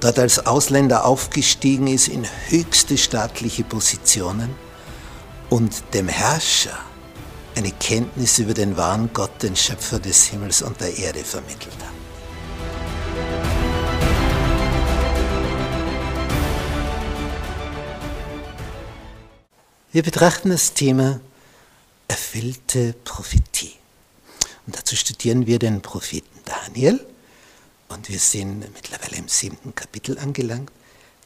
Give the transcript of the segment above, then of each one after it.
dort als Ausländer aufgestiegen ist in höchste staatliche Positionen und dem Herrscher eine Kenntnis über den wahren Gott, den Schöpfer des Himmels und der Erde vermittelt hat. Wir betrachten das Thema erfüllte Prophetie. Und dazu studieren wir den Propheten Daniel. Und wir sind mittlerweile im siebten Kapitel angelangt,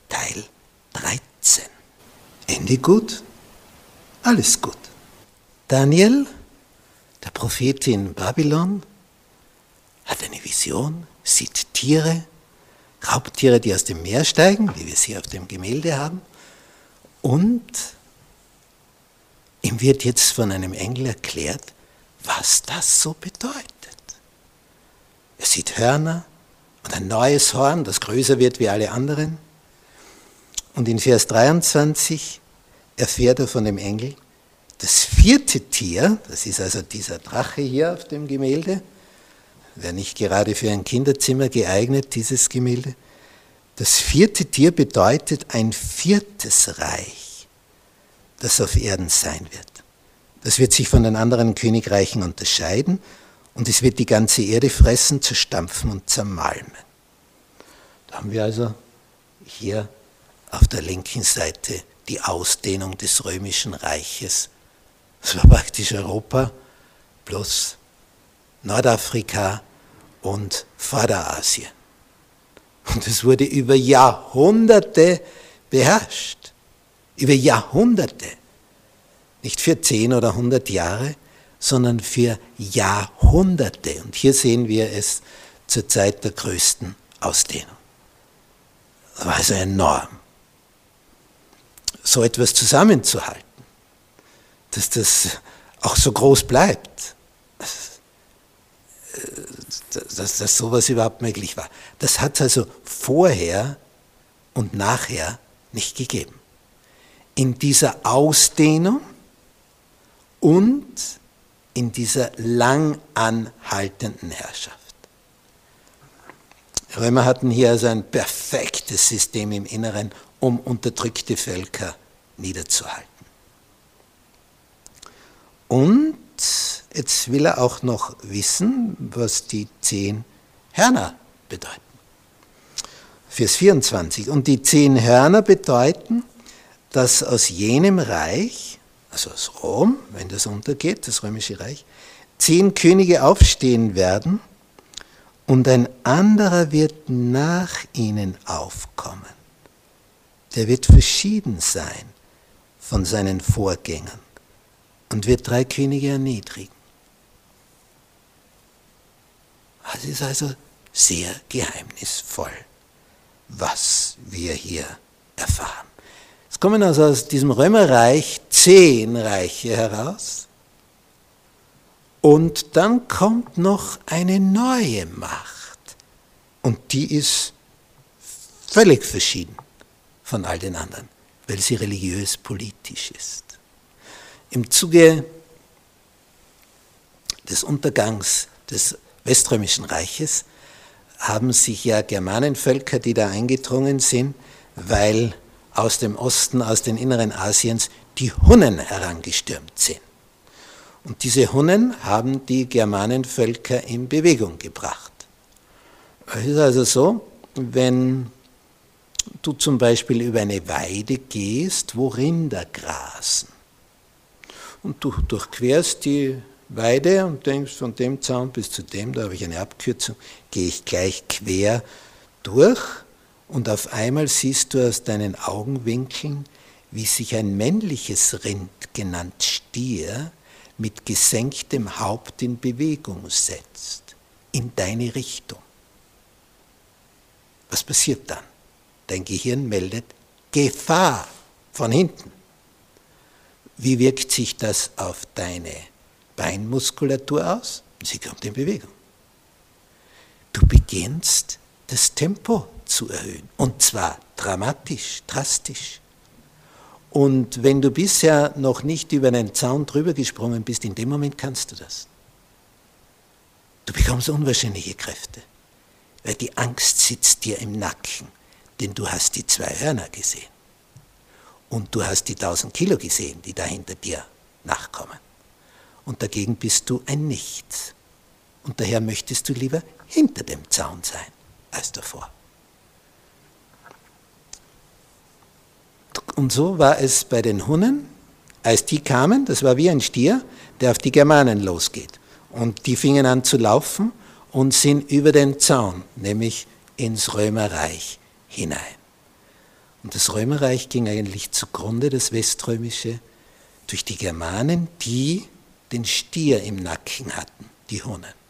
Teil 13. Ende gut, alles gut. Daniel, der Prophet in Babylon, hat eine Vision, sieht Tiere, Raubtiere, die aus dem Meer steigen, wie wir sie auf dem Gemälde haben, und ihm wird jetzt von einem Engel erklärt, was das so bedeutet. Er sieht Hörner und ein neues Horn, das größer wird wie alle anderen. Und in Vers 23 erfährt er von dem Engel, das vierte Tier, das ist also dieser Drache hier auf dem Gemälde, wäre nicht gerade für ein Kinderzimmer geeignet, dieses Gemälde. Das vierte Tier bedeutet ein viertes Reich, das auf Erden sein wird. Das wird sich von den anderen Königreichen unterscheiden und es wird die ganze Erde fressen, zerstampfen und zermalmen. Da haben wir also hier auf der linken Seite die Ausdehnung des römischen Reiches das war praktisch Europa plus Nordafrika und Vorderasien. Und es wurde über Jahrhunderte beherrscht. Über Jahrhunderte. Nicht für zehn oder hundert Jahre, sondern für Jahrhunderte. Und hier sehen wir es zur Zeit der größten Ausdehnung. Das war also enorm. So etwas zusammenzuhalten dass das auch so groß bleibt, dass, dass sowas überhaupt möglich war. Das hat es also vorher und nachher nicht gegeben. In dieser Ausdehnung und in dieser lang anhaltenden Herrschaft. Römer hatten hier also ein perfektes System im Inneren, um unterdrückte Völker niederzuhalten. Und jetzt will er auch noch wissen, was die zehn Hörner bedeuten. Vers 24. Und die zehn Hörner bedeuten, dass aus jenem Reich, also aus Rom, wenn das untergeht, das römische Reich, zehn Könige aufstehen werden und ein anderer wird nach ihnen aufkommen. Der wird verschieden sein von seinen Vorgängern und wird drei Könige erniedrigen. Es ist also sehr geheimnisvoll, was wir hier erfahren. Kommen also aus diesem Römerreich zehn Reiche heraus und dann kommt noch eine neue Macht und die ist völlig verschieden von all den anderen, weil sie religiös-politisch ist. Im Zuge des Untergangs des Weströmischen Reiches haben sich ja Germanenvölker, die da eingedrungen sind, weil aus dem Osten, aus den Inneren Asiens die Hunnen herangestürmt sind. Und diese Hunnen haben die Germanenvölker in Bewegung gebracht. Es ist also so, wenn du zum Beispiel über eine Weide gehst, wo Rinder grasen, und du durchquerst die Weide und denkst, von dem Zaun bis zu dem, da habe ich eine Abkürzung, gehe ich gleich quer durch und auf einmal siehst du aus deinen Augenwinkeln, wie sich ein männliches Rind, genannt Stier, mit gesenktem Haupt in Bewegung setzt, in deine Richtung. Was passiert dann? Dein Gehirn meldet, Gefahr von hinten. Wie wirkt sich das auf deine Beinmuskulatur aus? Sie kommt in Bewegung. Du beginnst das Tempo zu erhöhen. Und zwar dramatisch, drastisch. Und wenn du bisher noch nicht über einen Zaun drüber gesprungen bist, in dem Moment kannst du das. Du bekommst unwahrscheinliche Kräfte, weil die Angst sitzt dir im Nacken, denn du hast die zwei Hörner gesehen. Und du hast die tausend Kilo gesehen, die da hinter dir nachkommen. Und dagegen bist du ein Nichts. Und daher möchtest du lieber hinter dem Zaun sein als davor. Und so war es bei den Hunnen, als die kamen, das war wie ein Stier, der auf die Germanen losgeht. Und die fingen an zu laufen und sind über den Zaun, nämlich ins Römerreich hinein. Und das Römerreich ging eigentlich zugrunde, das Weströmische, durch die Germanen, die den Stier im Nacken hatten, die Hunnen.